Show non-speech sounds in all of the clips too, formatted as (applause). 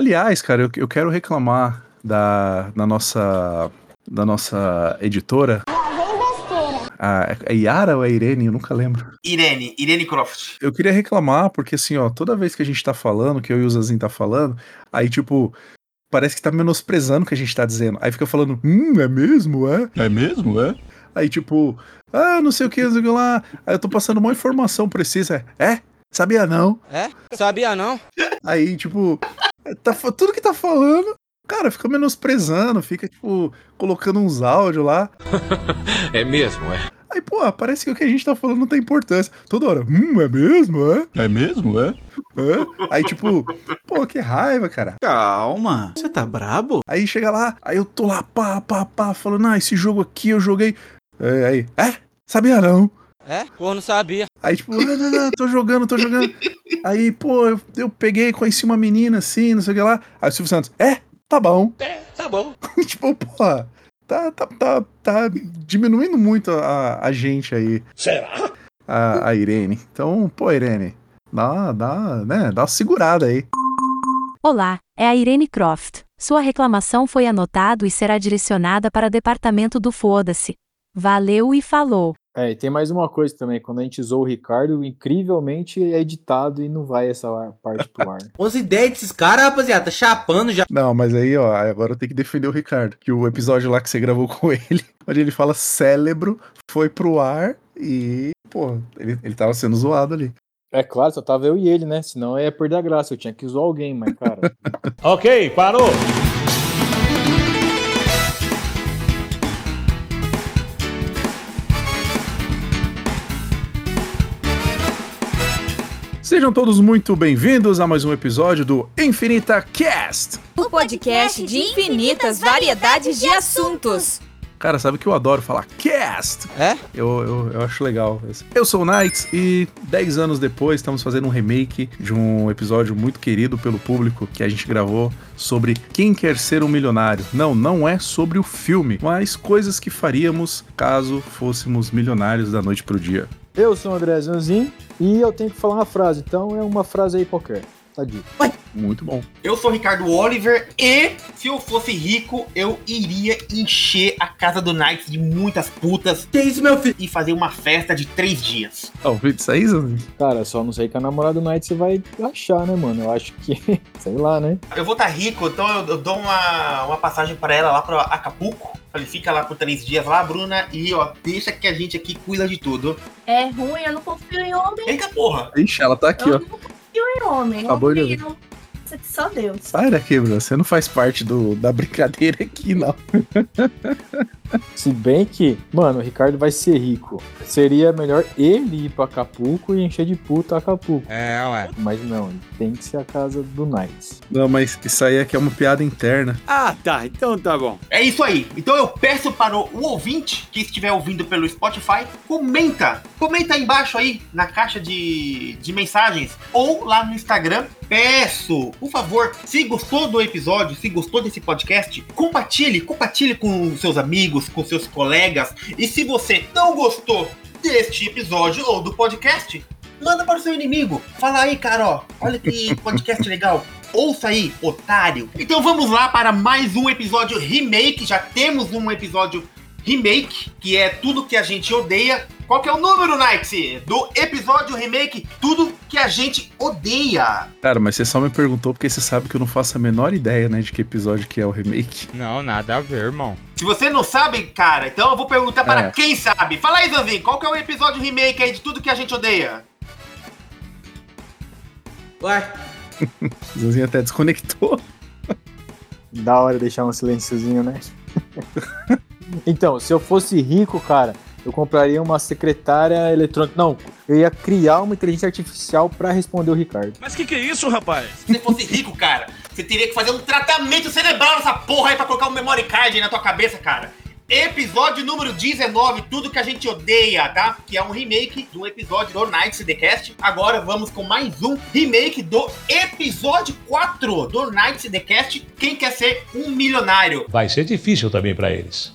Aliás, cara, eu, eu quero reclamar da, da nossa da nossa editora. A, é Yara ou é Irene? Eu nunca lembro. Irene, Irene Croft. Eu queria reclamar, porque assim, ó, toda vez que a gente tá falando, que eu e o Zazinho tá falando, aí tipo, parece que tá menosprezando o que a gente tá dizendo. Aí fica falando, hum, é mesmo, é? É mesmo, é? Aí tipo, ah, não sei o que, não sei o que lá. Aí eu tô passando uma informação precisa. É? Sabia não? É? Sabia não? Aí, tipo, tá, tudo que tá falando, cara, fica menosprezando, fica, tipo, colocando uns áudios lá. (laughs) é mesmo, é? Aí, pô, parece que o que a gente tá falando não tem importância. Toda hora, hum, é mesmo, é? É mesmo, é? é? Aí, tipo, pô, que raiva, cara. Calma, você tá brabo? Aí chega lá, aí eu tô lá, pá, pá, pá, falando, ah, esse jogo aqui eu joguei. É, aí, é? Sabia não? É? Pô, não sabia. Aí, tipo, não, não, não, tô jogando, tô jogando. Aí, pô, eu, eu peguei, conheci uma menina assim, não sei o que lá. Aí o Silvio Santos, é? Tá bom. É, tá bom. (laughs) tipo, pô, tá, tá, tá, tá diminuindo muito a, a gente aí. Será? A, a Irene. Então, pô, Irene, dá, dá, né, dá uma segurada aí. Olá, é a Irene Croft. Sua reclamação foi anotada e será direcionada para o departamento do Foda-se. Valeu e falou. É, e tem mais uma coisa também, quando a gente usou o Ricardo, incrivelmente é editado e não vai essa parte pro ar. (laughs) Os ideias desses caras, rapaziada, tá chapando já. Não, mas aí, ó, agora eu tenho que defender o Ricardo, que o episódio lá que você gravou com (laughs) ele, onde ele fala cérebro, foi pro ar e, pô, ele, ele tava sendo zoado ali. É claro, só tava eu e ele, né? Senão ia perder a graça, eu tinha que zoar alguém, mas, cara. (laughs) ok, parou! Sejam todos muito bem-vindos a mais um episódio do Infinita Cast, o podcast de infinitas variedades de assuntos. Cara, sabe que eu adoro falar cast? É? Eu, eu, eu acho legal. Eu sou o Knights e 10 anos depois estamos fazendo um remake de um episódio muito querido pelo público que a gente gravou sobre Quem Quer Ser um Milionário. Não, não é sobre o filme, mas coisas que faríamos caso fôssemos milionários da noite pro dia. Eu sou o André Zanzin e eu tenho que falar uma frase, então é uma frase aí qualquer. Tá dito. Muito bom. Eu sou o Ricardo Oliver e se eu fosse rico, eu iria encher a casa do Knights de muitas putas. Que isso, meu filho? E fazer uma festa de três dias. Tá ouvindo isso aí, Zanzin? Cara, só não sei que a namorada do Knight você vai achar, né, mano? Eu acho que, (laughs) sei lá, né? Eu vou estar tá rico, então eu, eu dou uma, uma passagem para ela lá pra Acapulco. Falei, fica lá por três dias lá, Bruna, e ó, deixa que a gente aqui cuida de tudo. É ruim, eu não confio em homem. Eita porra! Ixi, ela tá aqui, eu ó. Não confio em homem. Só Deus. Sai daqui, Bruno. Você não faz parte do, da brincadeira aqui, não. Se bem que, mano, o Ricardo vai ser rico. Seria melhor ele ir pra Acapulco e encher de puta Acapulco. É, ué. Mas não, tem que ser a casa do Knights. Não, mas isso aí aqui é uma piada interna. Ah, tá. Então tá bom. É isso aí. Então eu peço para o ouvinte que estiver ouvindo pelo Spotify, comenta. Comenta aí embaixo aí na caixa de, de mensagens ou lá no Instagram. Peço, por favor, se gostou do episódio, se gostou desse podcast, compartilhe, compartilhe com seus amigos, com seus colegas. E se você não gostou deste episódio ou do podcast, manda para o seu inimigo. Fala aí, cara, ó, olha que (laughs) podcast legal. Ouça aí, otário. Então vamos lá para mais um episódio remake. Já temos um episódio remake, que é tudo que a gente odeia. Qual que é o número, Night? Do episódio remake, tudo que a gente odeia. Cara, mas você só me perguntou porque você sabe que eu não faço a menor ideia, né, de que episódio que é o remake. Não, nada a ver, irmão. Se você não sabe, cara, então eu vou perguntar para É. quem sabe. Fala aí, Zanzinho, qual que é o episódio remake aí de tudo que a gente odeia? Ué, (laughs) Zanzinho até desconectou. Da hora deixar um silenciozinho, né? (laughs) então, se eu fosse rico, cara, eu compraria uma secretária eletrônica. Não, eu ia criar uma inteligência artificial pra responder o Ricardo. Mas que que é isso, rapaz? Se você fosse rico, cara, você teria que fazer um tratamento cerebral nessa porra aí pra colocar um memory card aí na tua cabeça, cara. Episódio número 19, tudo que a gente odeia, tá? Que é um remake um episódio do Nights The Cast. Agora vamos com mais um remake do episódio 4 do Nights The Cast. Quem quer ser um milionário? Vai ser difícil também pra eles.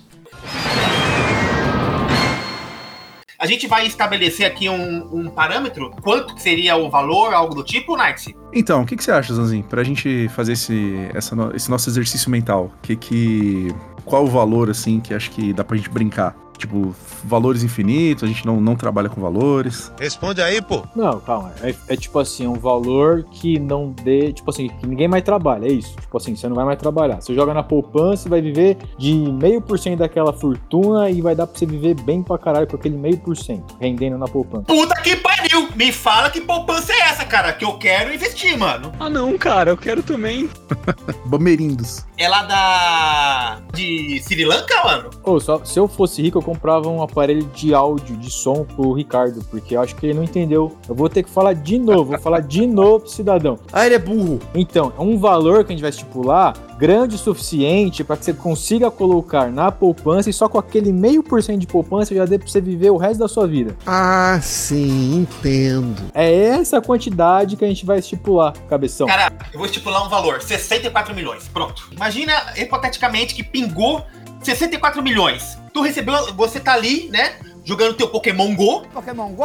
A gente vai estabelecer aqui um, um parâmetro? Quanto que seria o valor, algo do tipo, Night? Então, o que, que você acha, Zanzinho? Pra gente fazer esse, essa esse nosso exercício mental, que que. Qual o valor, assim, que acho que dá pra gente brincar? Tipo, valores infinitos, a gente não, não trabalha com valores. Responde aí, pô. Não, calma. É, é tipo assim, um valor que não dê. Tipo assim, que ninguém mais trabalha. É isso. Tipo assim, você não vai mais trabalhar. Você joga na poupança e vai viver de meio por cento daquela fortuna e vai dar pra você viver bem pra caralho com aquele meio por cento, rendendo na poupança. Puta que pariu! Me fala que poupança é essa, cara, que eu quero investir, mano. Ah não, cara, eu quero também. (laughs) Bamerindos. É lá da. de Sri Lanka, mano? Ô, só, se eu fosse rico, eu comprava um aparelho de áudio, de som pro Ricardo, porque eu acho que ele não entendeu. Eu vou ter que falar de novo, vou falar de novo pro cidadão. Ah, ele é burro. Então, é um valor que a gente vai estipular grande o suficiente para que você consiga colocar na poupança e só com aquele meio por cento de poupança já dê pra você viver o resto da sua vida. Ah, sim, entendo. É essa quantidade que a gente vai estipular, cabeção. Cara, eu vou estipular um valor: 64 milhões. Pronto. Imagina, hipoteticamente, que pingou 64 milhões. Tu recebeu, você tá ali, né? Jogando teu Pokémon Go. Pokémon Go.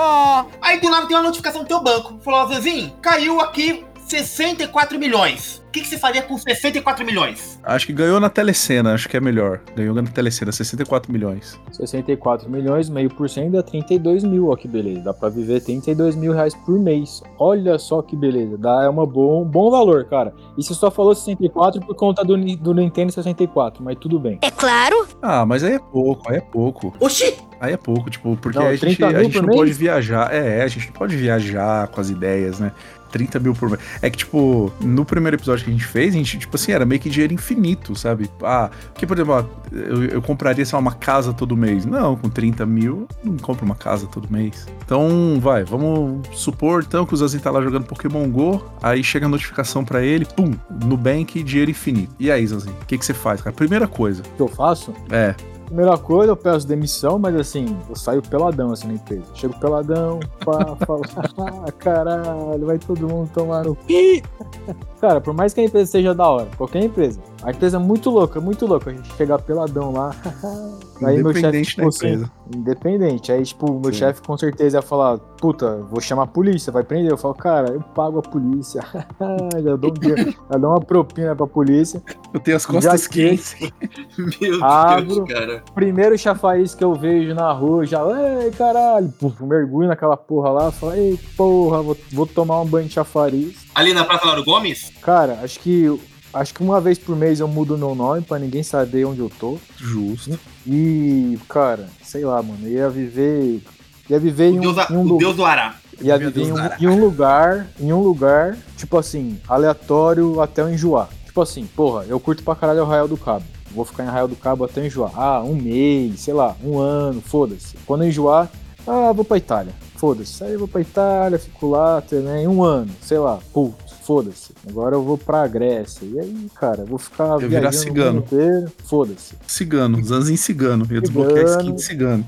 Aí do lado tem uma notificação no teu banco. Falou, Zezinho, caiu aqui 64 milhões. O que, que você faria com 64 milhões? Acho que ganhou na telecena, acho que é melhor. Ganhou na telecena, 64 milhões. 64 milhões, meio por cento dá 32 mil, ó que beleza. Dá pra viver 32 mil reais por mês. Olha só que beleza. Dá é uma bom, um bom valor, cara. E você só falou 64 por conta do, do Nintendo 64, mas tudo bem. É claro. Ah, mas aí é pouco, aí é pouco. Oxi! Aí é pouco, tipo, porque Não, a gente, 30 a gente por não mês? pode viajar. É, a gente não pode viajar com as ideias, né? 30 mil por mês. É que, tipo, no primeiro episódio que a gente fez, a gente, tipo assim, era meio que dinheiro infinito, sabe? Ah, porque, por exemplo, ó, eu, eu compraria, sei lá, uma casa todo mês. Não, com 30 mil, não compro uma casa todo mês. Então, vai, vamos supor, então, que o Zazinho tá lá jogando Pokémon GO, aí chega a notificação pra ele, pum, Nubank, dinheiro infinito. E aí, Zazinho, o que, que você faz, cara? Primeira coisa, O que eu faço? é, Primeira coisa, eu peço demissão, mas assim, eu saio peladão assim na empresa. Chego peladão, pá, (laughs) falo, ah, caralho, vai todo mundo tomar no. cu." Cara, por mais que a empresa seja da hora, qualquer empresa, a empresa é muito louca, muito louca. A gente chegar peladão lá. (laughs) Aí meu chefe, independente tipo assim, independente. Aí, tipo, meu Sim. chefe com certeza ia falar, puta, vou chamar a polícia, vai prender. Eu falo, cara, eu pago a polícia. (laughs) já, dou um dinheiro, já dou uma propina pra polícia. Eu tenho as costas Já que- quentes. (laughs) Meu Abro. cara. Primeiro chafariz que eu vejo na rua, já, ei, caralho, puf, mergulho naquela porra lá, falo, ei, porra, vou, vou tomar um banho de chafariz. Ali na Praça Lauro Gomes? Cara, acho que acho que uma vez por mês eu mudo meu nome pra ninguém saber onde eu tô. Justo. E, cara, sei lá, mano, ia viver. Ia viver em O um, Deus, em um o lu- Deus do Ará. ia viver em um, em um lugar, em um lugar, tipo assim, aleatório até eu enjoar. Tipo assim, porra, eu curto pra caralho o Arraial do Cabo. Vou ficar em Arraial do Cabo até eu enjoar. Ah, um mês, sei lá, um ano, foda-se. Quando eu enjoar, ah, vou pra Itália. Foda-se. Aí eu vou pra Itália, fico lá também, um ano, sei lá, putz, foda-se. Agora eu vou pra Grécia. E aí, cara, eu vou ficar Eu virar cigano. foda-se. Cigano, Zanzinho cigano. Eu ia desbloquear a skin de cigano.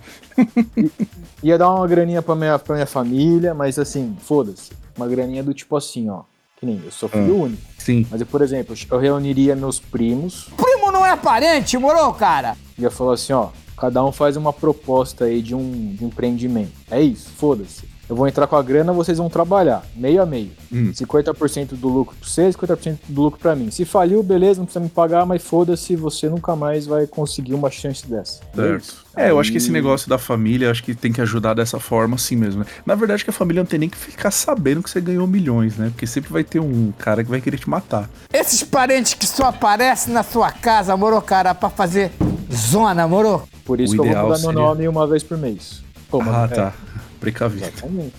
Ia dar uma graninha pra minha, pra minha família, mas assim, foda-se. Uma graninha do tipo assim, ó. Que nem eu sou filho único. Sim. Mas eu, por exemplo, eu reuniria meus primos Primo não é parente, moro, cara? ia falar assim, ó. Cada um faz uma proposta aí de um, de um empreendimento. É isso, foda-se. Eu vou entrar com a grana, vocês vão trabalhar, meio a meio. Hum. 50% do lucro pra você, 50% do lucro pra mim. Se faliu, beleza, não precisa me pagar, mas foda-se, você nunca mais vai conseguir uma chance dessa. É. Certo. É, eu acho que esse negócio da família, acho que tem que ajudar dessa forma assim mesmo. né? Na verdade, que a família não tem nem que ficar sabendo que você ganhou milhões, né? Porque sempre vai ter um cara que vai querer te matar. Esses parentes que só aparecem na sua casa, moro, cara, pra fazer zona, moro? Por isso O que eu vou mudar seria- meu nome uma vez por mês. Pô, ah, mano, é, tá. Precavido. exatamente.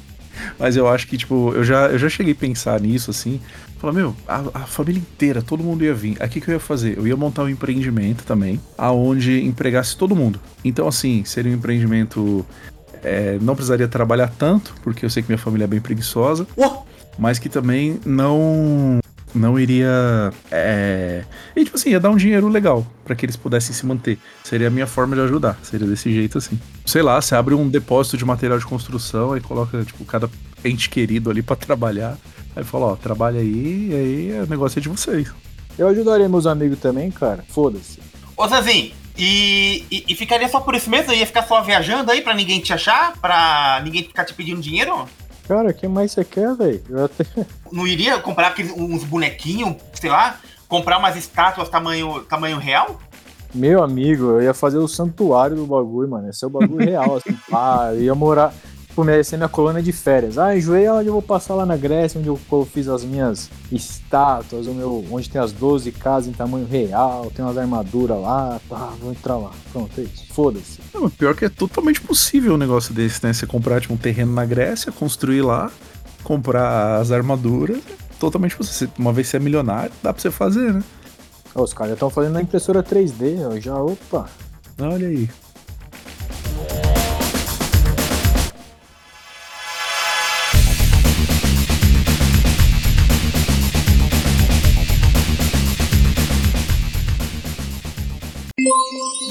Mas eu acho que, tipo, eu já, eu já cheguei a pensar nisso, assim. Falar, meu, a, a família inteira, todo mundo ia vir. Aí o que, que eu ia fazer? Eu ia montar um empreendimento também, aonde empregasse todo mundo. Então, assim, seria um empreendimento. é, não precisaria trabalhar tanto, porque eu sei que minha família é bem preguiçosa. Mas que também não. Não iria. É... E, tipo assim, ia dar um dinheiro legal para que eles pudessem se manter. Seria a minha forma de ajudar. Seria desse jeito assim. Sei lá, você abre um depósito de material de construção, aí coloca, tipo, cada ente querido ali para trabalhar. Aí fala, ó, trabalha aí, e aí o negócio é de vocês. Eu ajudaria meus amigos também, cara. Foda-se. Ô, Zazinho, E, e, e ficaria só por isso mesmo? Ia ficar só viajando aí pra ninguém te achar? Pra ninguém ficar te pedindo dinheiro? Cara, o que mais você quer, velho? Até. Não iria comprar aqueles, uns bonequinhos, sei lá? Comprar umas estátuas tamanho, tamanho real? Meu amigo, eu ia fazer o santuário do bagulho, mano. Esse é o bagulho real, assim. (laughs) Pá, eu ia morar. Tipo, é minha colônia de férias. Ah, enjoei onde eu vou passar lá na Grécia, onde eu, eu fiz as minhas estátuas, o meu, onde tem as 12 casas em tamanho real, tem umas armaduras lá. Pá, vou entrar lá. Pronto, é isso. Foda-se. Pior que é totalmente possível um negócio desse, né? Você comprar tipo, um terreno na Grécia, construir lá, comprar as armaduras. Totalmente possível. Uma vez você é milionário, dá pra você fazer, né? Os caras já estão fazendo na impressora 3D, ó. Já, opa. Olha aí.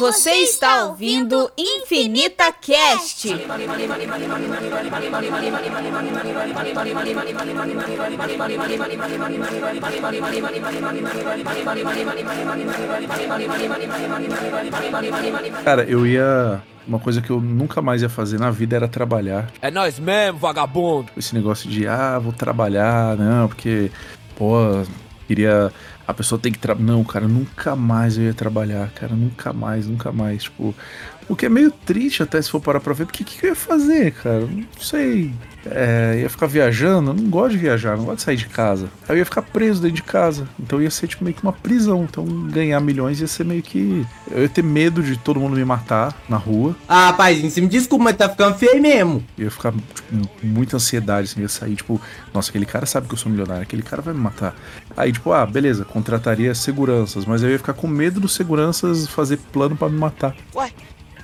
Você está ouvindo Infinita Cast. Cara, eu ia. Uma coisa que eu nunca mais ia fazer na vida era trabalhar. É nós mesmo, vagabundo. Esse negócio de, ah, vou trabalhar, não, porque, pô, queria. A pessoa tem que trabalhar. Não, cara, nunca mais eu ia trabalhar, cara, nunca mais, nunca mais. Tipo, o que é meio triste até se for parar pra ver, porque o que, que eu ia fazer, cara? Não sei. É, ia ficar viajando, eu não gosto de viajar, não gosto de sair de casa. Aí eu ia ficar preso dentro de casa. Então ia ser tipo meio que uma prisão. Então ganhar milhões ia ser meio que. Eu ia ter medo de todo mundo me matar na rua. Ah, paizinho, você me desculpa, mas tá ficando feio mesmo. Eu ia ficar tipo, com muita ansiedade, assim, ia sair, tipo, nossa, aquele cara sabe que eu sou milionário, aquele cara vai me matar. Aí, tipo, ah, beleza, contrataria seguranças, mas eu ia ficar com medo dos seguranças fazer plano pra me matar. Ué?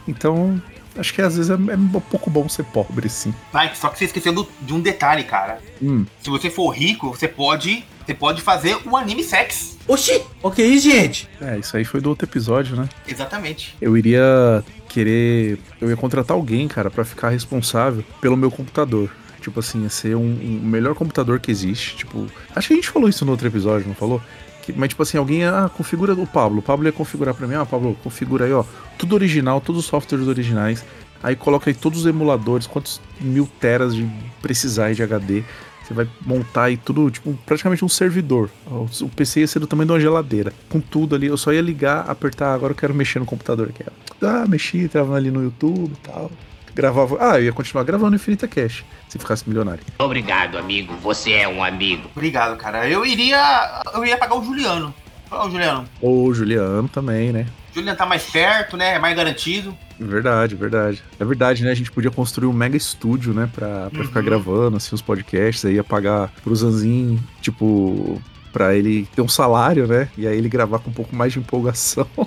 Então, acho que às vezes é, é um pouco bom ser pobre, sim. Vai, só que você esqueceu do- de um detalhe, cara. Hum. Se você for rico, você pode. Você pode fazer um anime sex. Oxi, ok, gente. É, isso aí foi do outro episódio, né? Exatamente. Eu iria querer. Eu ia contratar alguém, cara, pra ficar responsável pelo meu computador. Tipo assim, ia ser um, um melhor computador que existe. Tipo, acho que a gente falou isso no outro episódio, não falou? Que- mas, tipo assim, alguém, ah, configura o Pablo. O Pablo ia configurar pra mim, ah, Pablo, configura aí, ó. Tudo original, todos os softwares originais. Aí coloca aí todos os emuladores, quantos mil teras de precisar de HD. Você vai montar aí tudo, tipo, praticamente um servidor. O PC ia ser do tamanho de uma geladeira. Com tudo ali, eu só ia ligar, apertar, agora eu quero mexer no computador aqui. ó. Ah, mexi, travando ali no YouTube e tal. Gravava. Ah, eu ia continuar gravando Infinita Cash, se ficasse milionário. Obrigado, amigo. Você é um amigo. Obrigado, cara. Eu iria. Eu ia pagar o Juliano. Ó, o Juliano. Ou o Juliano também, né? O Juliano tá mais perto, né? É mais garantido. Verdade, verdade. É verdade, né? A gente podia construir um mega estúdio, né? Pra, pra ficar Uhum. gravando, assim, os podcasts. Aí ia pagar pro Zanzin, tipo, pra ele ter um salário, né? E aí ele gravar com um pouco mais de empolgação. (laughs)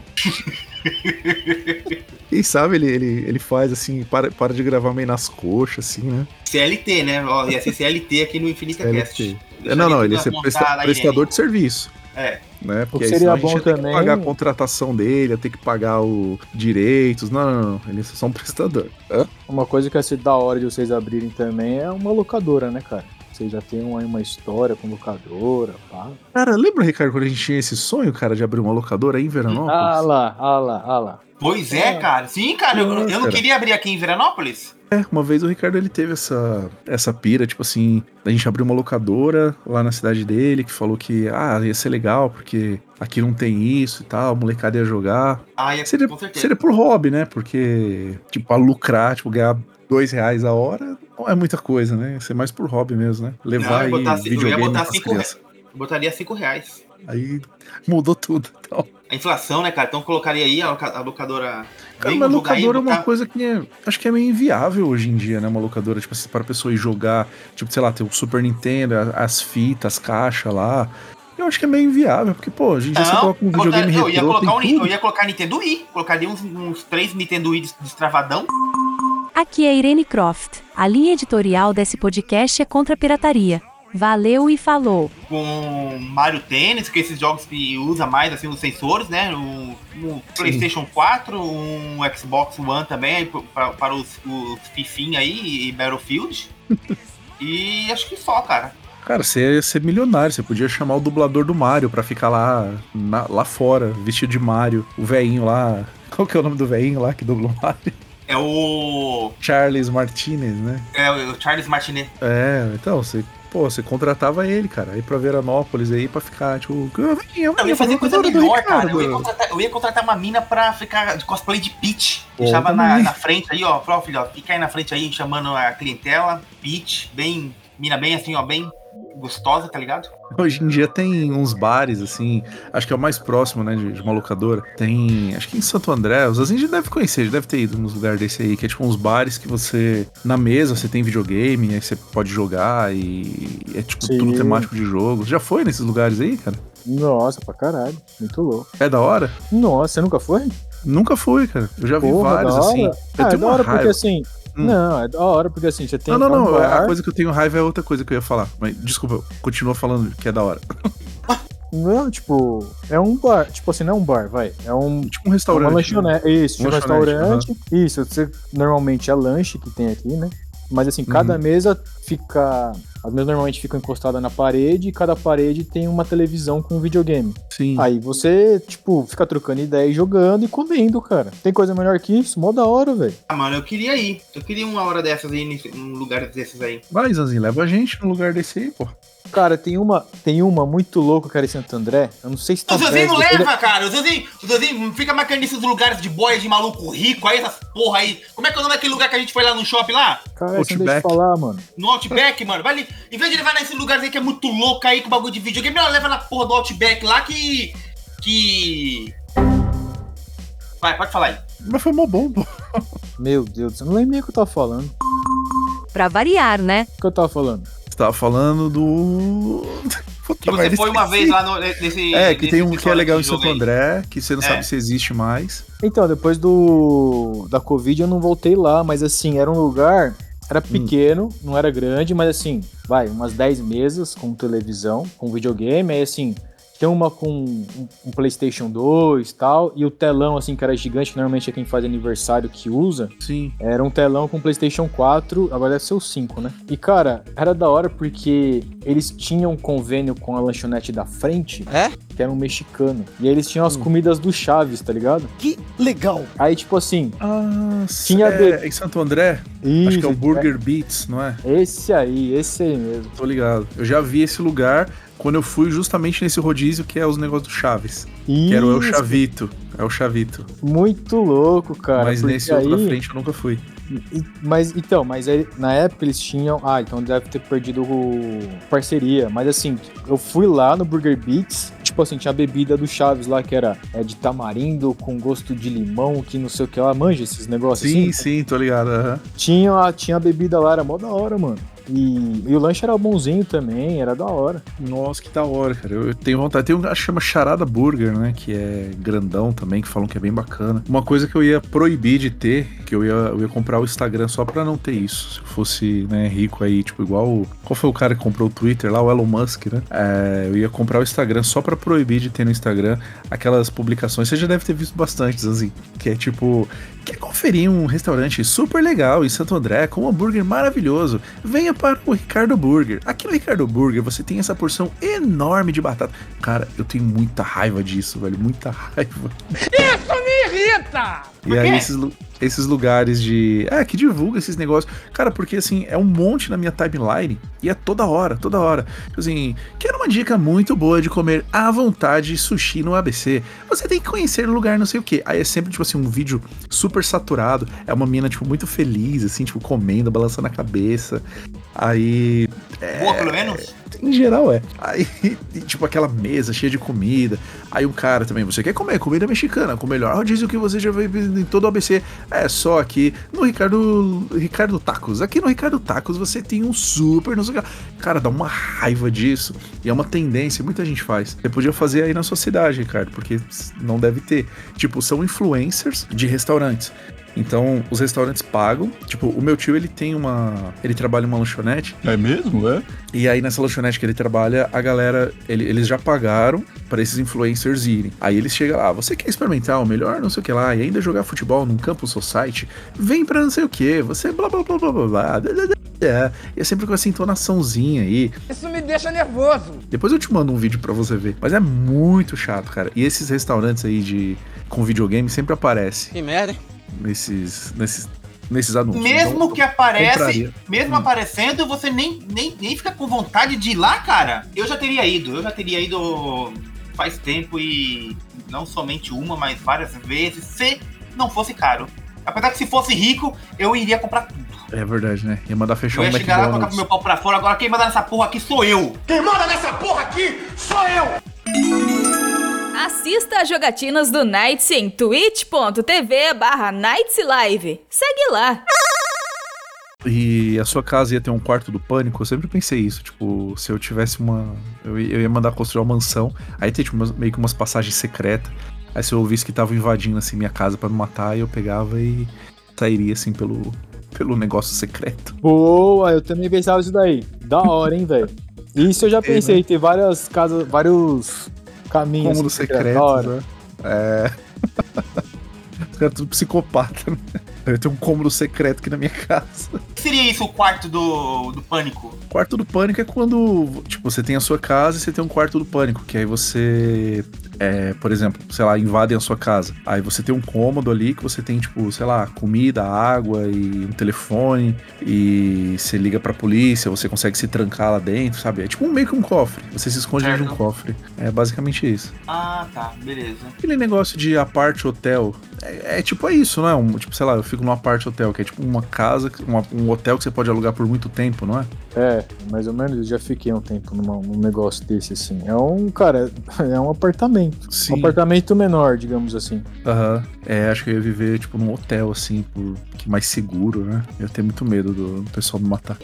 Quem sabe ele, ele, ele faz, assim, para, para de gravar meio nas coxas, assim, né? CLT, né? Ó, ia ser CLT aqui no Infinita Cast. CLT. Deixa Não, não, ali ele ia ser presta- prestador de serviço. É. Né? Porque seria senão a gente bom ia ter também- que pagar a contratação dele, ia ter que pagar o direitos. Não, não, não. Ele é só um prestador. Hã? Uma coisa que ia ser da hora de vocês abrirem também é uma locadora, né, cara? Vocês já tem uma, uma história com locadora, pá. Cara, lembra, Ricardo, quando a gente tinha esse sonho, cara, de abrir uma locadora aí em Veranópolis? Ah lá, ah lá, ah lá. Pois é, cara. Sim, cara. Eu, eu não queria abrir aqui em Veranópolis. É, uma vez o Ricardo ele teve essa, essa pira, tipo assim, a gente abriu uma locadora lá na cidade dele, que falou que, ah, ia ser legal, porque aqui não tem isso e tal, a molecada ia jogar. Ah, ia, Seria, com certeza. seria por hobby, né? Porque, tipo, a lucrar, tipo, ganhar dois reais a hora não é muita coisa, né? Ia ser mais por hobby mesmo, né? Não, Levar eu, ia aí botar, eu ia botar cinco reais. Eu botaria cinco reais. Aí mudou tudo. Então. A inflação, né, cara? Então eu colocaria aí a locadora. Cara, mas aí, locadora é uma botar- coisa que é, acho que é meio inviável hoje em dia, né? Uma locadora, tipo assim, para a pessoa ir jogar, tipo, sei lá, ter o Super Nintendo, a- as fitas, as caixas lá. Eu acho que é meio inviável, porque, pô, hoje em dia você Não, coloca um videogame eu ia colocar um, tem Ni- tudo. eu ia colocar Nintendo Wii. Colocaria uns, uns três Nintendo Wii des- destravadão. Aqui é Irene Croft. A linha editorial desse podcast é contra a pirataria. Valeu e falou. com Mario Tennis, que é esses jogos que usa mais assim os sensores, né? Um, um PlayStation 4, um Xbox One também para os, os Fifinha aí e Battlefield. (laughs) e acho que só, cara. Cara, você ia ser milionário, você podia chamar o dublador do Mario pra ficar lá, na- lá fora, vestido de Mario. O velhinho lá. (laughs) Qual que é o nome do velhinho lá que dubla o Mario? É o. Charles Martinez, né? É o Charles Martinet. É, então, você. Pô, você contratava ele, cara, aí pra Veranópolis aí pra ficar, tipo. "Ah, velhinho, Eu ia fazer coisa melhor, cara. Ricardo." Eu ia, contratar, eu ia contratar uma mina pra ficar de cosplay de Peach. Pô, Deixava na, na frente aí, ó. Pro filho, ó. Fica aí na frente aí, chamando a clientela. Peach, bem. Mina bem assim, ó, bem gostosa, tá ligado? Hoje em dia tem uns bares, assim, acho que é o mais próximo, né, de, de uma locadora. Tem, acho que em Santo André, o Zazinho já deve conhecer, já deve ter ido nos lugares desse aí, que é tipo uns bares que você, na mesa, você tem videogame, aí você pode jogar e é tipo Sim. tudo temático de jogo. Já foi nesses lugares aí, cara? Nossa, pra caralho. Muito louco. É da hora? Nossa, você nunca foi? Nunca fui, cara. Eu já vi Porra, vários, da hora. assim. Eu Ah, é tenho da uma hora porque raiva. assim. Hum. Não, é da hora porque assim, você tem. Não, não, é um não. bar- A coisa que eu tenho raiva é outra coisa que eu ia falar. Mas desculpa, continua falando que é da hora. (laughs) Não, tipo, é um bar. Tipo assim, não é um bar, vai. É um. Tipo um restaurante. Uma lanchonete. Isso, Um tipo um restaurante. Isso, você, normalmente é lanche que tem aqui, né? Mas assim, Uhum. cada mesa fica. As mesas normalmente ficam encostadas na parede e cada parede tem uma televisão com um videogame. Sim. Aí você, tipo, fica trocando ideia e jogando e comendo, cara. Tem coisa melhor que isso? Mó da hora, velho. Ah, mano, eu queria ir. Eu queria uma hora dessas aí, num lugar desses aí. Vai, Zanzinho, leva a gente no lugar desse aí, pô. Cara, tem uma, tem uma muito louca, cara, em Santo André. Eu não sei se tá O Zezinho não leva, cara. O Zezinho, o Zezinho fica marcando nesses lugares de boia de maluco rico aí, essas porra aí. Como é que é o nome daquele lugar que a gente foi lá no shopping lá? Cara, você não deixa eu falar, mano. No Outback, mano. Vai ali. Em vez de levar nesses lugares aí que é muito louco aí com bagulho de videogame, ela leva na porra do Outback lá que. Que. Vai, pode falar aí. Mas foi mó bom, pô. Meu Deus, eu não lembro nem o que eu tava falando. Pra variar, né? O que eu tava falando? Você tava falando do. Que você foi uma vez lá no, nesse. É, que nesse tem um que é legal em Santo. André, que você não É. sabe se existe mais. Então, depois do da Covid eu não voltei lá, mas assim, era um lugar, era Hum. pequeno, não era grande, mas assim, vai, umas 10 mesas com televisão, com videogame, aí assim, tinha uma com um, um PlayStation 2 e tal, e o telão assim que era gigante, que normalmente é quem faz aniversário que usa. Sim. Era um telão com PlayStation 4, agora deve ser o 5, né? E cara, era da hora porque eles tinham um convênio com a lanchonete da frente, É? Que era um mexicano. E aí eles tinham as comidas do Chaves, tá ligado? Que legal. Aí, tipo assim, Ah, Tinha é, de- em Santo André? Acho que é o Burger Beats, não é? Esse aí, esse aí mesmo. Tô ligado. Eu já vi esse lugar quando eu fui justamente nesse rodízio que é os negócios do Chaves. Que era o El Isso, Chavito. É o Chavito. Muito louco, cara. Mas nesse outro da aí- frente eu nunca fui. E- Mas então, mas aí, na época eles tinham. Ah, então deve ter perdido o parceria. Mas assim, eu fui lá no Burger Beats. Tipo assim, tinha a bebida do Chaves lá que era é, de tamarindo com gosto de limão, que não sei o que lá. Manja esses negócios Sim, assim? sim, tô ligado. aham. Tinha, a- tinha a bebida lá, era mó da hora, mano. E, e o lanche era bonzinho também, era da hora. Nossa, que da hora, cara. Eu tenho vontade. Tem um que chama Charada Burger, né? Que é grandão também, que falam que é bem bacana. Uma coisa que eu ia proibir de ter, que eu ia, eu ia comprar o Instagram só pra não ter isso. Se eu fosse, né, rico aí, tipo, igual. o- Qual foi o cara que comprou o Twitter lá? O Elon Musk, né? É, eu ia comprar o Instagram só pra proibir de ter no Instagram aquelas publicações. Você já deve ter visto bastante, assim. Que é tipo. Quer conferir um restaurante super legal em Santo André com um hambúrguer maravilhoso? Venha para o Ricardo Burger. Aqui no Ricardo Burger você tem essa porção enorme de batata. Cara, eu tenho muita raiva disso, velho. Muita raiva. Isso me irrita! E aí, esses, esses lugares de. É, que divulga esses negócios. Cara, porque assim, é um monte na minha timeline e é toda hora, toda hora. Tipo assim, quero uma dica muito boa de comer à vontade sushi no ABC. Você tem que conhecer o lugar, não sei o quê. Aí é sempre, tipo assim, um vídeo super saturado. É uma mina, tipo, muito feliz, assim, tipo, comendo, balançando a cabeça. Aí. Boa, pelo menos? Em geral é. Aí, tipo, aquela mesa cheia de comida. Aí um cara também, você quer comer comida mexicana com o melhor rodízio que você já ver em todo o ABC. É só aqui no Ricardo Ricardo Tacos. Aqui no Ricardo Tacos você tem um super, não sei o que. Cara, dá uma raiva disso. E é uma tendência, muita gente faz. Você podia fazer aí na sua cidade, Ricardo, porque não deve ter. Tipo, são influencers de restaurantes. Então, os restaurantes pagam. Tipo, o meu tio, ele tem uma. Ele trabalha em uma lanchonete. É mesmo? É? E aí, nessa lanchonete que ele trabalha, a galera, ele- eles já pagaram para esses influencers irem. Aí eles chegam lá, você quer experimentar o melhor, não sei o que lá, e ainda jogar futebol num campo society? Vem pra não sei o que, você blá blá blá blá blá blá. É, e é sempre com essa entonaçãozinha aí. Isso me deixa nervoso. Depois eu te mando um vídeo pra você ver. Mas é muito chato, cara. E esses restaurantes aí de com videogame sempre aparece Que merda, hein? Nesses nesses nesses anúncios. Mesmo Então, que aparece, compraria. mesmo Hum. aparecendo, você nem, nem, nem fica com vontade de ir lá, cara. Eu já teria ido, eu já teria ido faz tempo e não somente uma, mas várias vezes, se não fosse caro. Apesar que se fosse rico, eu iria comprar tudo. É verdade, né? Ia mandar fechar Eu um ia chegar lá, colocar meu pau pra fora, agora quem manda nessa porra aqui sou eu. Quem manda nessa porra aqui sou eu! Assista a jogatinas do Nights em twitch.tv barra Live. Segue lá. E a sua casa ia ter um quarto do pânico, eu sempre pensei isso. Tipo, se eu tivesse uma. Eu ia mandar construir uma mansão, aí ter tipo, meio que umas passagens secretas. Aí se eu ouvisse que estavam invadindo assim minha casa pra me matar, eu pegava e sairia assim pelo, pelo negócio secreto. Boa, eu também pensava isso daí. Da hora, hein, velho. Isso eu já pensei, tem várias casas, vários caminhos. Cômodo assim, secreto, né? É. (laughs) Os caras tudo psicopata, né? Eu tenho um cômodo secreto aqui na minha casa. O que seria isso, o quarto do, do pânico? Quarto do pânico é quando, tipo, você tem a sua casa e você tem um quarto do pânico, que aí você, é, por exemplo, sei lá, invadem a sua casa. Aí você tem um cômodo ali que você tem, tipo, sei lá, comida, água e um telefone e você liga pra polícia, você consegue se trancar lá dentro, sabe? É tipo um, meio que um cofre. Você se esconde dentro de um cofre. É basicamente isso. Ah, tá, beleza. Aquele negócio de apart hotel, é, é tipo é isso, não é? Um, tipo, sei lá, eu fico num apart hotel, que é tipo uma casa, uma- um hotel que você pode alugar por muito tempo, não é? É, mais ou menos, eu já fiquei um tempo numa- num negócio desse, assim. É um, cara, (laughs) é um apartamento. Sim. Um apartamento menor, digamos assim. Aham. É, acho que eu ia viver, tipo, num hotel, assim, por que mais seguro, né? Eu ia ter muito medo do, do pessoal me matar.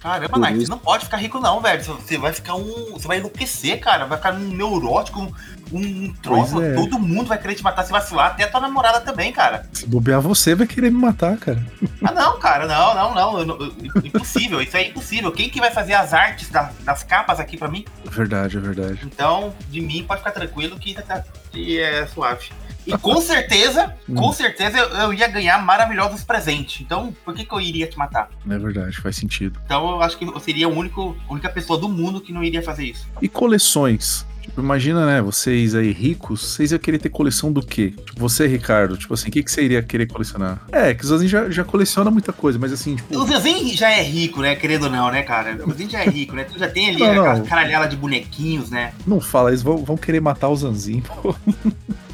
Caramba, Por Night, isso. você não pode ficar rico não, velho. Você vai ficar um... Você vai enlouquecer, cara. Vai ficar um neurótico, um, um troço. É. Todo mundo vai querer te matar se vacilar. Até a tua namorada também, cara. Se bobear você, vai querer me matar, cara. Ah, não, cara, não, não, não. eu não- eu- impossível, isso é impossível. Quem que vai fazer as artes da- das capas aqui pra mim? Verdade, é verdade. Então, de mim, pode ficar tranquilo que, tá, que é suave. E com (laughs) certeza, com certeza eu, eu ia ganhar maravilhosos presentes. Então, por que, que eu iria te matar? É verdade, faz sentido. Então, eu acho que eu seria a único, a única pessoa do mundo que não iria fazer isso. E coleções? Tipo, imagina, né, vocês aí ricos, vocês iam querer ter coleção do quê? Tipo, você, Ricardo, tipo assim, o que, que você iria querer colecionar? É, que o Zazinho já, já coleciona muita coisa, mas assim, tipo. O Zezinho já é rico, né? Querendo ou não, né, cara? O Zezinho já é rico, né? Tu já tem ali Não, aquela não. caralhada de bonequinhos, né? Não fala, eles vão, vão querer matar o Zanzinho, pô. (laughs)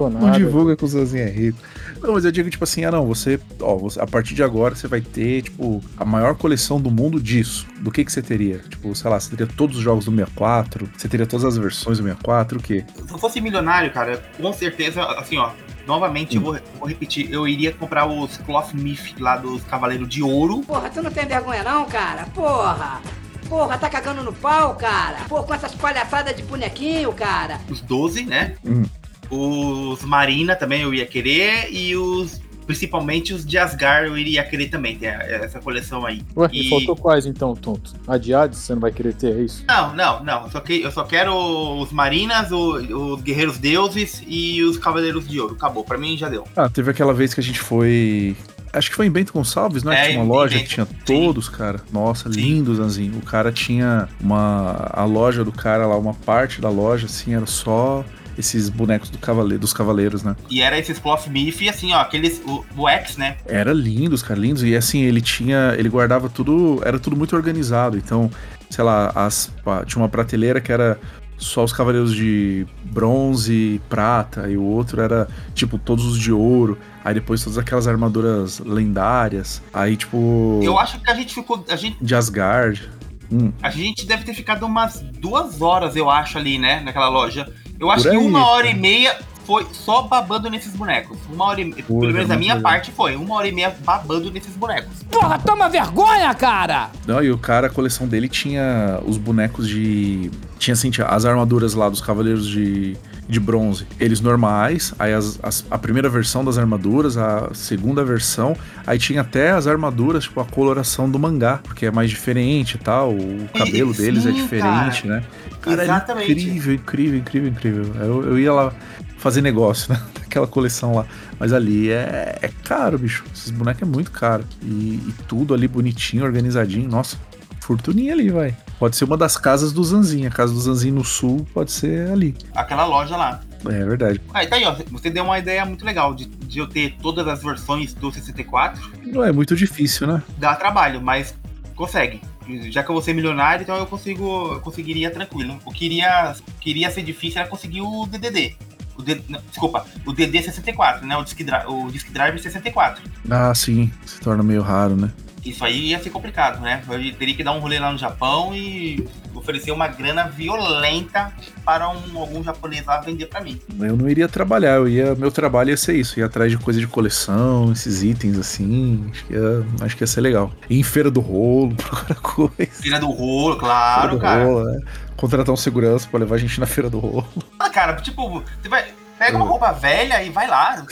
Sou Não divulga que o Zanzinho é rico. Não, mas eu digo, tipo assim, ah não, você, ó, você- a partir de agora você vai ter, tipo, a maior coleção do mundo disso. Do que que você teria? Tipo, sei lá, você teria todos os jogos do 64, você teria todas as versões do 64, o quê? Se eu fosse milionário, cara, com certeza, assim, ó. Novamente, eu vou, vou repetir, eu iria comprar os Cloth Myth lá dos Cavaleiros de Ouro. Porra, tu não tem vergonha não, cara? Porra! Porra, tá cagando no pau, cara? Pô, com essas palhaçadas de bonequinho, cara? os 12, né? Hum. Os Marina também eu ia querer e os principalmente os de Asgard eu iria querer também, tem a- essa coleção aí. Ué, E- faltou quais então, tonto? A de Hades, você não vai querer ter, é isso? Não, não, não. Eu só, que, eu só quero os Marinas, o- os Guerreiros Deuses e os Cavaleiros de Ouro. Acabou, pra mim já deu. Ah, teve aquela vez que a gente foi. Acho que foi em Bento Gonçalves, né? É, que tinha uma loja Bento, que tinha todos, cara. Nossa, lindo, Zanzinho. O cara tinha uma. A loja do cara lá, uma parte da loja, assim, era só esses bonecos do cavale... dos cavaleiros, né? E era esses Cloth e assim, ó, aqueles. O, o X, né? Era lindos, cara, lindos. E assim, ele tinha. Ele guardava tudo. Era tudo muito organizado. Então, sei lá, as, tinha uma prateleira que era só os cavaleiros de bronze e prata. E o outro era, tipo, todos os de ouro. Aí depois todas aquelas armaduras lendárias. Aí, tipo. Eu acho que a gente ficou. A gente, De Asgard. Hum, a gente deve ter ficado umas duas horas, eu acho, ali, né? Naquela loja. Eu acho Por que aí, uma hora cara. e meia foi só babando nesses bonecos. Uma hora e. Pô, Pelo menos a minha legal. parte foi. Uma hora e meia babando nesses bonecos. Porra, toma vergonha, cara! Não, e o cara, a coleção dele tinha os bonecos de. Tinha assim, tinha as armaduras lá dos cavaleiros de, de bronze. Eles normais, aí as, as- a primeira versão das armaduras, a segunda versão, aí tinha até as armaduras, tipo, a coloração do mangá, porque é mais diferente e tal. O cabelo sim, deles é diferente, cara. né? Cara, Exatamente. incrível, incrível, incrível, incrível. Eu, eu ia lá fazer negócio, né? (laughs) aquela coleção lá. Mas ali é, é caro, bicho. Esses bonecos é muito caro. E, e tudo ali bonitinho, organizadinho. Nossa, fortuninha ali, vai. Pode ser uma das casas do Zanzin. A casa do Zanzin no sul pode ser ali. Aquela loja lá. É verdade. Aí tá aí, ó. Você deu uma ideia muito legal de, de eu ter todas as versões do 64. Não é muito difícil, né? Dá trabalho, mas consegue. Já que eu vou ser milionário, então eu consigo. Eu conseguiria tranquilo. O que iria, que iria ser difícil era conseguir o DDD. O D, não, desculpa, o DD64, né? O Disk, o Disk Drive 64. Ah, sim. Se torna meio raro, né? Isso aí ia ser complicado, né? Eu teria que dar um rolê lá no Japão e oferecer uma grana violenta para um, algum japonês lá vender para mim. Eu não iria trabalhar, eu ia. Meu trabalho ia ser isso, ia atrás de coisa de coleção, esses itens assim. Acho que ia, acho que ia ser legal. Ir em feira do rolo, (laughs) procurar coisa. Feira do rolo, claro, feira do cara. rolo, né? Contratar um segurança pra levar a gente na feira do rolo. Ah, cara, tipo, você vai. Pega uma roupa velha e vai lá.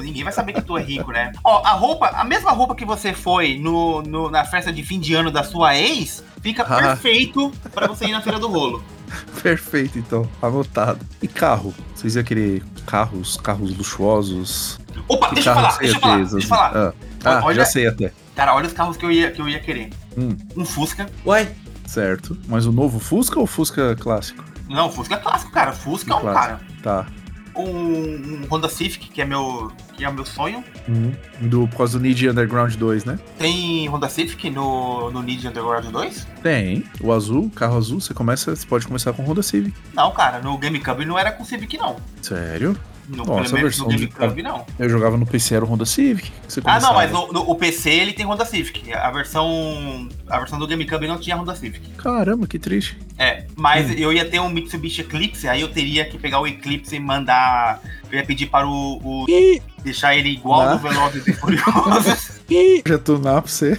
Ninguém vai saber que tu é rico, né? Ó, a roupa, a mesma roupa que você foi no, no- na festa de fim de ano da sua ex, fica Ah. perfeito pra você ir na feira do rolo. (laughs) Perfeito, então. Anotado. E carro? Vocês iam querer carros, carros luxuosos? Opa, deixa eu falar, deixa eu falar, deixa eu Zazu? falar. Ah, Ah, Olha- já sei até. Cara, olha os carros que eu ia, que eu ia querer. Hum, Um Fusca. Uai, certo. Mas o novo Fusca ou Fusca clássico? Não, Fusca é clássico, cara. Fusca é um Clássico. cara. Tá. Um, um Honda Civic, que é meu, que é meu sonho. Uhum. Do, por causa do Need Underground 2, né? Tem Honda Civic no, no Need Underground 2? Tem. O azul, carro azul, você começa, você pode começar com Honda Civic. Não, cara, no GameCube não era com Civic, não. Sério? No, Nossa, pelo menos no GameCube, não. Eu jogava no PC, era o Honda Civic. Ah, não, mas no, no- o PC ele tem Honda Civic. A versão, a versão do GameCube não tinha Honda Civic. Caramba, que triste. É, mas Hum. eu ia ter um Mitsubishi Eclipse, aí eu teria que pegar o Eclipse e mandar. Eu ia pedir para o. o- deixar ele igual Ah. do Velozes e Furiosos. (laughs) Já tunar pra (laughs) você.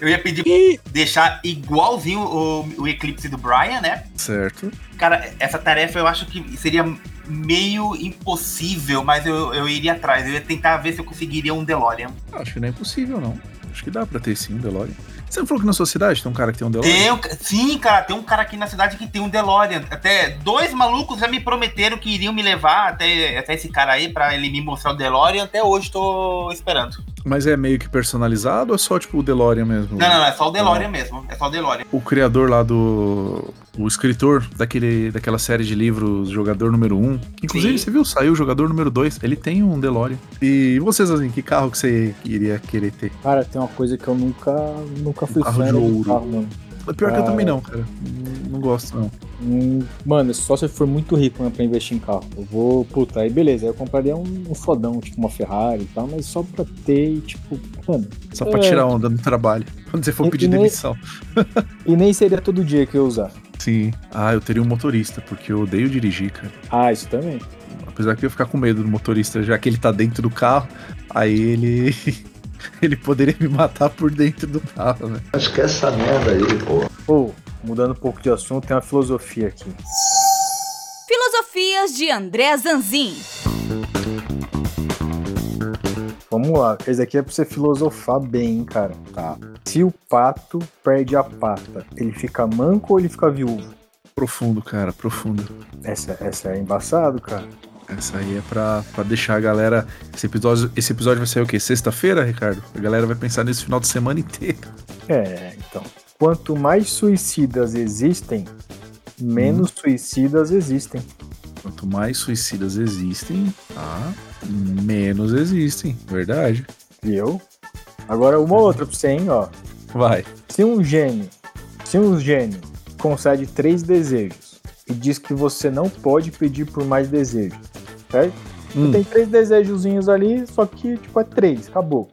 Eu ia pedir deixar igualzinho o, o Eclipse do Brian, né? Certo. Cara, essa tarefa eu acho que seria meio impossível, mas eu, eu iria atrás. Eu ia tentar ver se eu conseguiria um DeLorean. Acho que não é impossível, não. Acho que dá pra ter sim um DeLorean. Você não falou que na sua cidade tem um cara que tem um DeLorean? Tem, sim, cara, tem um cara aqui na cidade que tem um DeLorean. Até dois malucos já me prometeram que iriam me levar até, até esse cara aí pra ele me mostrar o DeLorean. Até hoje tô esperando. Mas é meio que personalizado ou é só tipo o DeLorean mesmo? Não, não, não, é só o DeLorean mesmo. É só o DeLorean. O criador lá do. O escritor daquele, daquela série de livros Jogador Número 1. Que, inclusive, Sim. você viu, saiu o Jogador Número 2. Ele tem um DeLorean. E vocês, assim, que carro que você iria querer ter? Cara, tem uma coisa que eu nunca, nunca fui carro fã de ouro. carro, mano. Pior que eu também não, cara. Não, gosto, não. Hum, Mano, só se eu for muito rico né, pra investir em carro. Eu vou, puta, aí beleza, aí eu compraria um, um fodão, tipo uma Ferrari e tal, mas só pra ter, e, tipo, mano. Só pra é, tirar onda no trabalho. Quando você for E- pedir e nem- demissão. (laughs) E nem seria todo dia que eu ia usar. Sim. Ah, eu teria um motorista, porque eu odeio dirigir, cara. Ah, isso também. Apesar que eu ia ficar com medo do motorista, já que ele tá dentro do carro, aí ele. (laughs) ele poderia me matar por dentro do carro, né? Esquece essa merda aí, pô. Ou, mudando um pouco de assunto, tem uma filosofia aqui. Filosofias de André Zanzin. Vamos lá, esse aqui é pra você filosofar bem, hein, cara. Tá. Se o pato perde a pata, ele fica manco ou ele fica viúvo? Profundo, cara, profundo. Essa, essa é embaçado, cara. Essa aí é pra, pra deixar a galera. Esse episódio, esse episódio vai sair o quê? Sexta-feira, Ricardo? A galera vai pensar nesse final de semana inteiro. É, então. Quanto mais suicidas existem, menos suicidas existem. Quanto mais suicidas existem, tá? Menos existem. Verdade. Viu? Agora uma outra pra você, hein, ó. Vai. Se um gênio, se um gênio concede três desejos e diz que você não pode pedir por mais desejos, certo? Hum. tem três desejozinhos ali, só que tipo é três, acabou.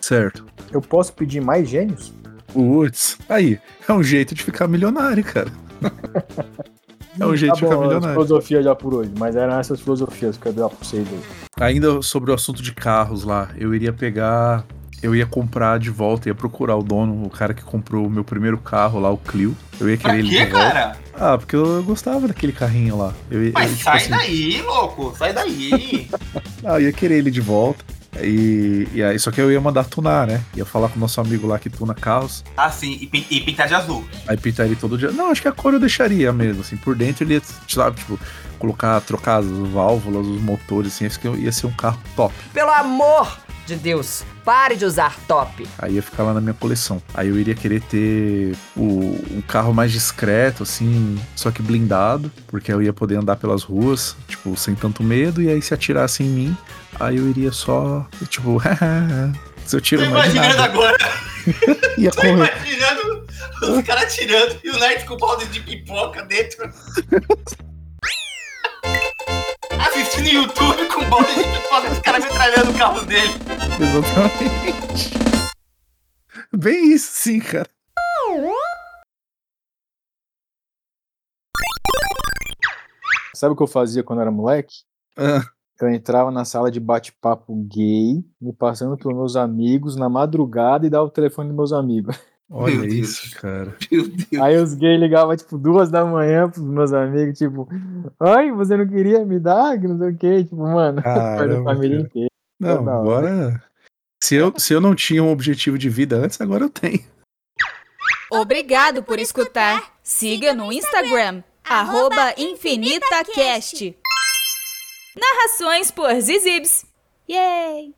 Certo. Eu posso pedir mais gênios? Putz. Aí, é um jeito de ficar milionário, cara. (laughs) é um jeito tá de ficar bom, milionário. filosofia já por hoje, mas eram essas filosofias que eu dei pra vocês aí. Ainda sobre o assunto de carros lá, eu iria pegar. Eu ia comprar de volta, ia procurar o dono, o cara que comprou o meu primeiro carro lá, o Clio. Eu ia Pra querer ele quê, de volta. cara? Ah, porque eu gostava daquele carrinho lá. Eu, Mas eu, tipo sai assim, daí, louco. Sai daí. (laughs) Ah, eu ia querer ele de volta. E, e aí, só que eu ia mandar tunar, né? Ia falar com o nosso amigo lá que tuna carros. Ah, sim, e, e pintar de azul. Aí pintar ele todo dia. Não, acho que a cor eu deixaria mesmo, assim. Por dentro ele ia, sabe, tipo, colocar, trocar as válvulas, os motores, assim. Acho que ia ser um carro top. Pelo amor de Deus, pare de usar top. Aí ia ficar lá na minha coleção. Aí eu iria querer ter o, um carro mais discreto, assim, só que blindado, porque eu ia poder andar pelas ruas, tipo, sem tanto medo, e aí se atirasse em mim, aí eu iria só, tipo, (laughs) se eu tiro Tô mais imaginando nada. agora. (laughs) Ia Tô correr. imaginando os caras atirando e o Knight com o balde de pipoca dentro. (laughs) YouTube com balde de pipoca, os caras metralhando o carro dele. Exatamente. Bem isso, sim, cara. Sabe o que eu fazia quando era moleque? Ah. Eu entrava na sala de bate-papo gay, me passando pelos meus amigos na madrugada e dava o telefone dos meus amigos. (laughs) Olha Meu Deus. isso, cara. Meu Deus. Aí os gays ligavam, tipo, duas da manhã pros meus amigos, tipo, ai, você não queria me dar? Que não sei o quê. Tipo, mano, (laughs) Caramba, família cara. inteira. Não, hora. agora. Se eu, se eu não tinha um objetivo de vida antes, agora eu tenho. Obrigado por escutar. Siga no Instagram, arroba InfinitaCast. Narrações por Zizibs. Yay!